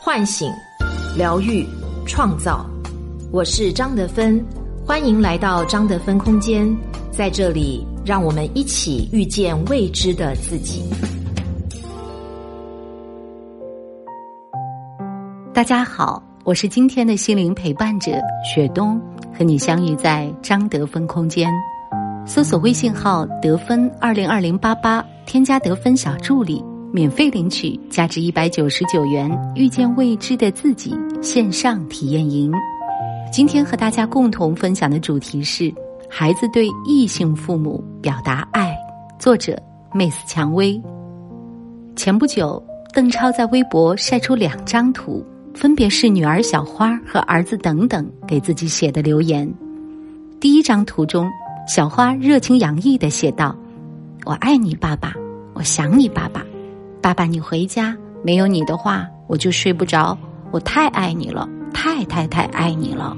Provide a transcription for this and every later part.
唤醒、疗愈、创造。我是张德芬，欢迎来到张德芬空间。在这里，让我们一起遇见未知的自己。大家好，我是今天的心灵陪伴者雪冬，和你相遇在张德芬空间。搜索微信号“得分二零二零八八”，添加得分小助理。免费领取价值一百九十九元《遇见未知的自己》线上体验营。今天和大家共同分享的主题是：孩子对异性父母表达爱。作者：Miss 蔷薇。前不久，邓超在微博晒出两张图，分别是女儿小花和儿子等等给自己写的留言。第一张图中，小花热情洋溢的写道：“我爱你，爸爸，我想你，爸爸。”爸爸，你回家，没有你的话，我就睡不着。我太爱你了，太太太爱你了。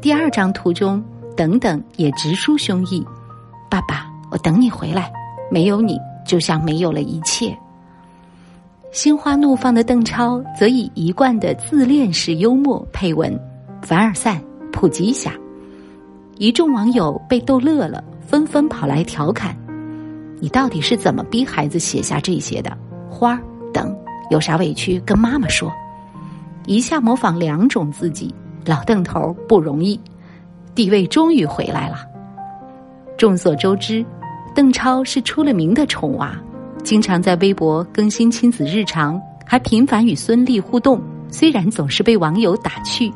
第二张图中，等等也直抒胸臆。爸爸，我等你回来，没有你，就像没有了一切。心花怒放的邓超则以一贯的自恋式幽默配文：“凡尔赛，普及一下。”一众网友被逗乐了，纷纷跑来调侃。你到底是怎么逼孩子写下这些的？花儿等有啥委屈跟妈妈说。一下模仿两种自己，老邓头不容易，地位终于回来了。众所周知，邓超是出了名的宠娃，经常在微博更新亲子日常，还频繁与孙俪互动。虽然总是被网友打趣，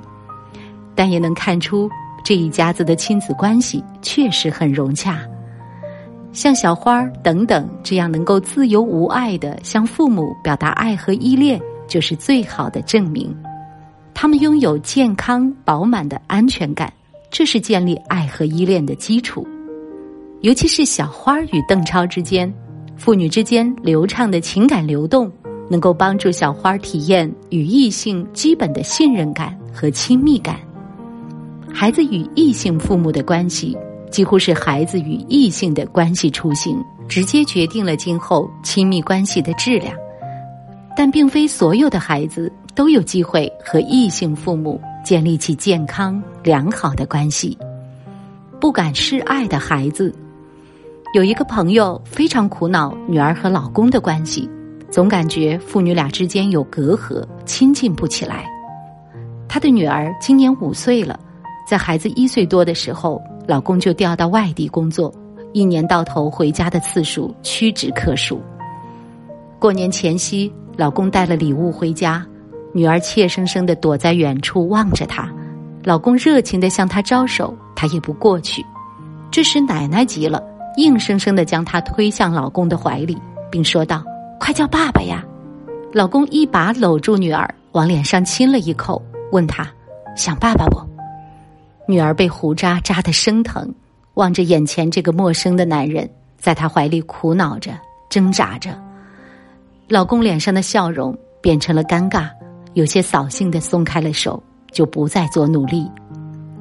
但也能看出这一家子的亲子关系确实很融洽。像小花儿等等这样能够自由无碍的向父母表达爱和依恋，就是最好的证明。他们拥有健康饱满的安全感，这是建立爱和依恋的基础。尤其是小花儿与邓超之间，父女之间流畅的情感流动，能够帮助小花儿体验与异性基本的信任感和亲密感。孩子与异性父母的关系。几乎是孩子与异性的关系雏形，直接决定了今后亲密关系的质量。但并非所有的孩子都有机会和异性父母建立起健康良好的关系。不敢示爱的孩子，有一个朋友非常苦恼女儿和老公的关系，总感觉父女俩之间有隔阂，亲近不起来。他的女儿今年五岁了，在孩子一岁多的时候。老公就调到外地工作，一年到头回家的次数屈指可数。过年前夕，老公带了礼物回家，女儿怯生生的躲在远处望着他，老公热情的向她招手，她也不过去。这时奶奶急了，硬生生的将她推向老公的怀里，并说道：“快叫爸爸呀！”老公一把搂住女儿，往脸上亲了一口，问她：“想爸爸不？”女儿被胡渣扎得生疼，望着眼前这个陌生的男人，在他怀里苦恼着、挣扎着。老公脸上的笑容变成了尴尬，有些扫兴的松开了手，就不再做努力。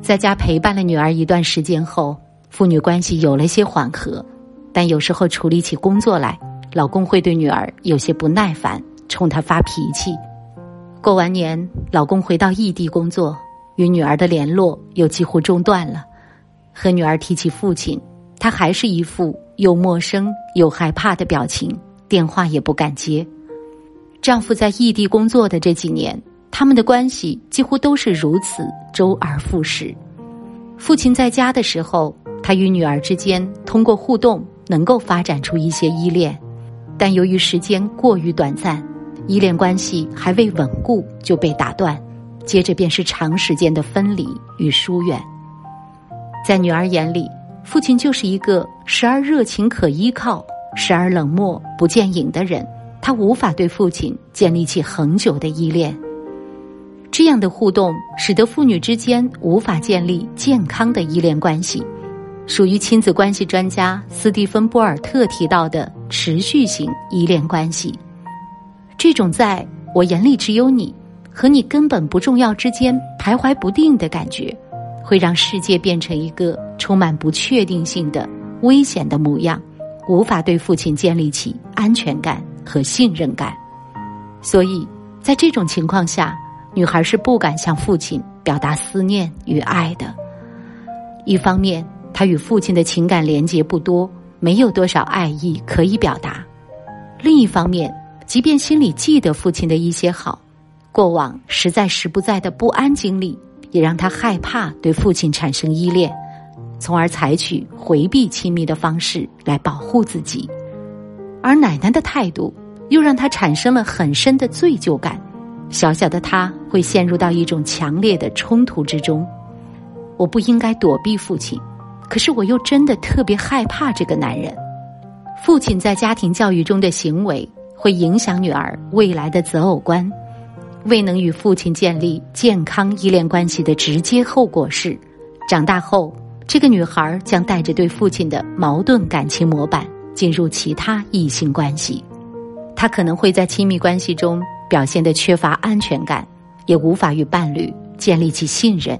在家陪伴了女儿一段时间后，父女关系有了些缓和，但有时候处理起工作来，老公会对女儿有些不耐烦，冲她发脾气。过完年，老公回到异地工作。与女儿的联络又几乎中断了，和女儿提起父亲，他还是一副又陌生又害怕的表情，电话也不敢接。丈夫在异地工作的这几年，他们的关系几乎都是如此周而复始。父亲在家的时候，他与女儿之间通过互动能够发展出一些依恋，但由于时间过于短暂，依恋关系还未稳固就被打断。接着便是长时间的分离与疏远。在女儿眼里，父亲就是一个时而热情可依靠，时而冷漠不见影的人。她无法对父亲建立起恒久的依恋。这样的互动使得父女之间无法建立健康的依恋关系，属于亲子关系专家斯蒂芬·波尔特提到的持续性依恋关系。这种在我眼里只有你。和你根本不重要之间徘徊不定的感觉，会让世界变成一个充满不确定性的危险的模样，无法对父亲建立起安全感和信任感。所以，在这种情况下，女孩是不敢向父亲表达思念与爱的。一方面，她与父亲的情感连结不多，没有多少爱意可以表达；另一方面，即便心里记得父亲的一些好，过往实在时不在的不安经历，也让她害怕对父亲产生依恋，从而采取回避亲密的方式来保护自己。而奶奶的态度，又让她产生了很深的罪疚感。小小的她会陷入到一种强烈的冲突之中。我不应该躲避父亲，可是我又真的特别害怕这个男人。父亲在家庭教育中的行为会影响女儿未来的择偶观。未能与父亲建立健康依恋关系的直接后果是，长大后这个女孩将带着对父亲的矛盾感情模板进入其他异性关系。她可能会在亲密关系中表现得缺乏安全感，也无法与伴侣建立起信任。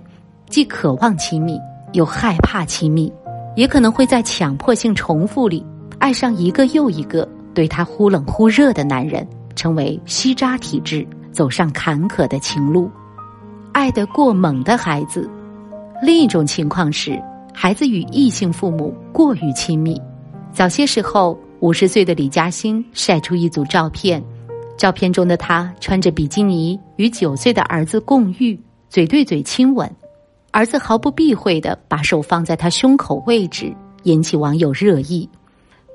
既渴望亲密，又害怕亲密，也可能会在强迫性重复里爱上一个又一个对他忽冷忽热的男人，成为吸渣体质，走上坎坷的情路。爱得过猛的孩子，另一种情况是孩子与异性父母过于亲密。早些时候，五十岁的李嘉欣晒出一组照片，照片中的他穿着比基尼，与九岁的儿子共浴，嘴对嘴亲吻。儿子毫不避讳的把手放在他胸口位置，引起网友热议。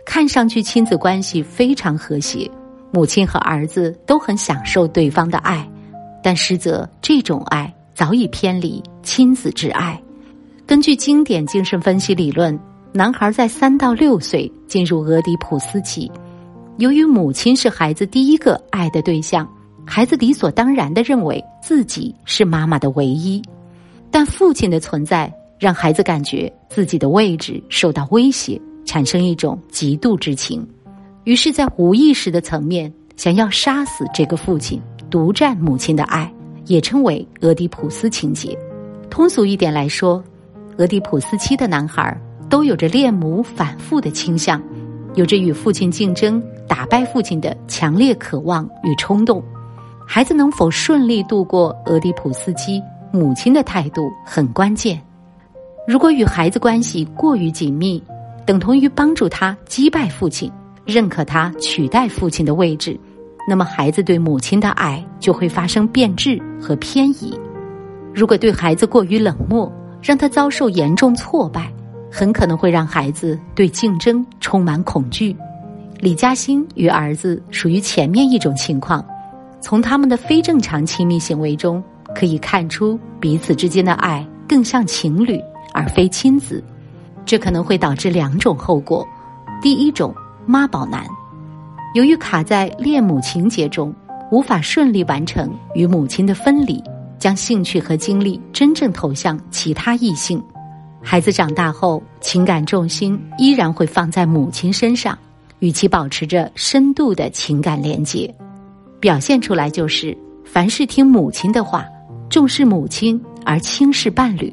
看上去亲子关系非常和谐，母亲和儿子都很享受对方的爱，但实则这种爱早已偏离亲子之爱。根据经典精神分析理论，男孩在三到六岁进入俄狄浦斯期，由于母亲是孩子第一个爱的对象，孩子理所当然的认为自己是妈妈的唯一。但父亲的存在让孩子感觉自己的位置受到威胁，产生一种嫉妒之情，于是，在无意识的层面想要杀死这个父亲，独占母亲的爱，也称为俄狄浦斯情节。通俗一点来说，俄狄浦斯期的男孩都有着恋母反复的倾向，有着与父亲竞争、打败父亲的强烈渴望与冲动。孩子能否顺利度过俄狄浦斯期？母亲的态度很关键。如果与孩子关系过于紧密，等同于帮助他击败父亲，认可他取代父亲的位置，那么孩子对母亲的爱就会发生变质和偏移。如果对孩子过于冷漠，让他遭受严重挫败，很可能会让孩子对竞争充满恐惧。李嘉欣与儿子属于前面一种情况，从他们的非正常亲密行为中。可以看出彼此之间的爱更像情侣而非亲子，这可能会导致两种后果：第一种妈宝男，由于卡在恋母情节中，无法顺利完成与母亲的分离，将兴趣和精力真正投向其他异性。孩子长大后，情感重心依然会放在母亲身上，与其保持着深度的情感连接，表现出来就是凡事听母亲的话。重视母亲而轻视伴侣，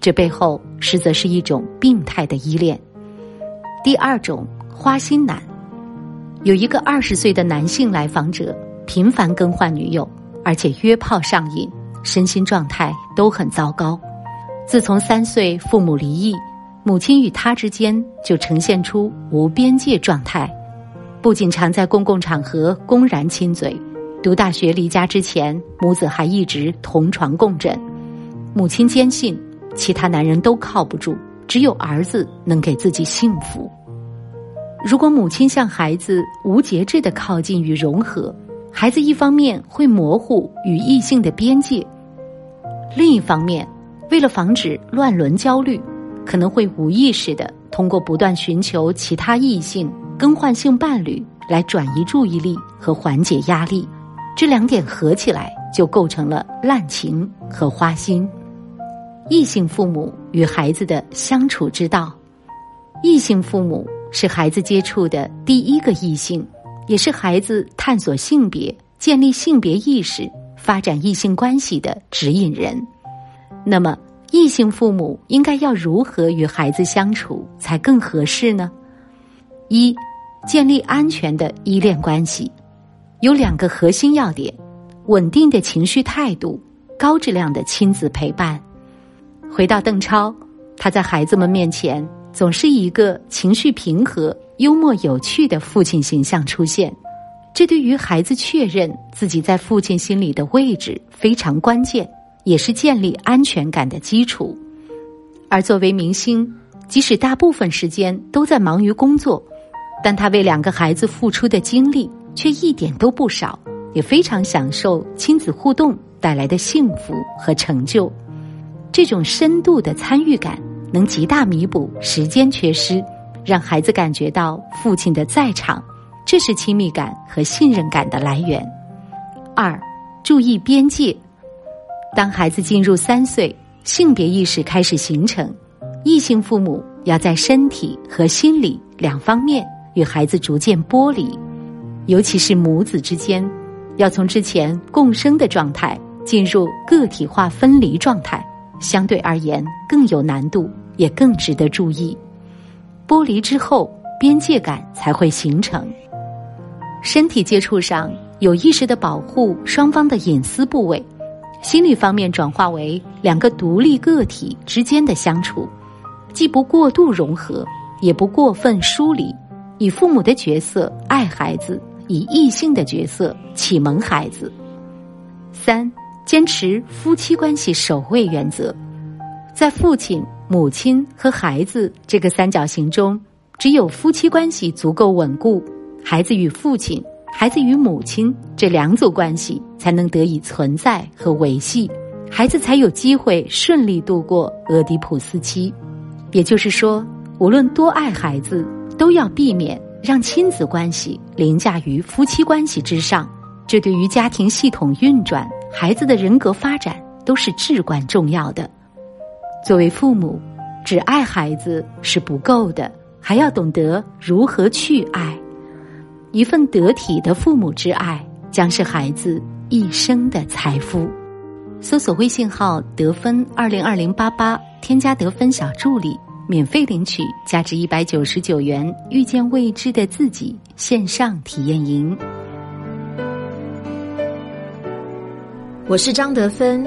这背后实则是一种病态的依恋。第二种花心男，有一个二十岁的男性来访者，频繁更换女友，而且约炮上瘾，身心状态都很糟糕。自从三岁父母离异，母亲与他之间就呈现出无边界状态，不仅常在公共场合公然亲嘴。读大学离家之前，母子还一直同床共枕。母亲坚信，其他男人都靠不住，只有儿子能给自己幸福。如果母亲向孩子无节制的靠近与融合，孩子一方面会模糊与异性的边界，另一方面，为了防止乱伦焦虑，可能会无意识的通过不断寻求其他异性、更换性伴侣来转移注意力和缓解压力。这两点合起来，就构成了滥情和花心。异性父母与孩子的相处之道，异性父母是孩子接触的第一个异性，也是孩子探索性别、建立性别意识、发展异性关系的指引人。那么，异性父母应该要如何与孩子相处才更合适呢？一，建立安全的依恋关系。有两个核心要点：稳定的情绪态度、高质量的亲子陪伴。回到邓超，他在孩子们面前总是一个情绪平和、幽默有趣的父亲形象出现，这对于孩子确认自己在父亲心里的位置非常关键，也是建立安全感的基础。而作为明星，即使大部分时间都在忙于工作，但他为两个孩子付出的精力却一点都不少，也非常享受亲子互动带来的幸福和成就。这种深度的参与感能极大弥补时间缺失，让孩子感觉到父亲的在场，这是亲密感和信任感的来源。二，注意边界。当孩子进入三岁，性别意识开始形成。异性父母要在身体和心理两方面与孩子逐渐剥离，尤其是母子之间，要从之前共生的状态进入个体化分离状态，相对而言更有难度，也更值得注意。剥离之后，边界感才会形成。身体接触上有意识的保护双方的隐私部位，心理方面转化为两个独立个体之间的相处。既不过度融合，也不过分疏离，以父母的角色爱孩子，以异性的角色启蒙孩子。三，坚持夫妻关系守卫原则，在父亲、母亲和孩子这个三角形中，只有夫妻关系足够稳固，孩子与父亲、孩子与母亲这两组关系才能得以存在和维系，孩子才有机会顺利度过俄狄浦斯期。也就是说，无论多爱孩子，都要避免让亲子关系凌驾于夫妻关系之上。这对于家庭系统运转、孩子的人格发展都是至关重要的。作为父母，只爱孩子是不够的，还要懂得如何去爱。一份得体的父母之爱，将是孩子一生的财富。搜索微信号“得分二零二零八八”，添加得分小助理，免费领取价值一百九十九元《遇见未知的自己》线上体验营。我是张德芬，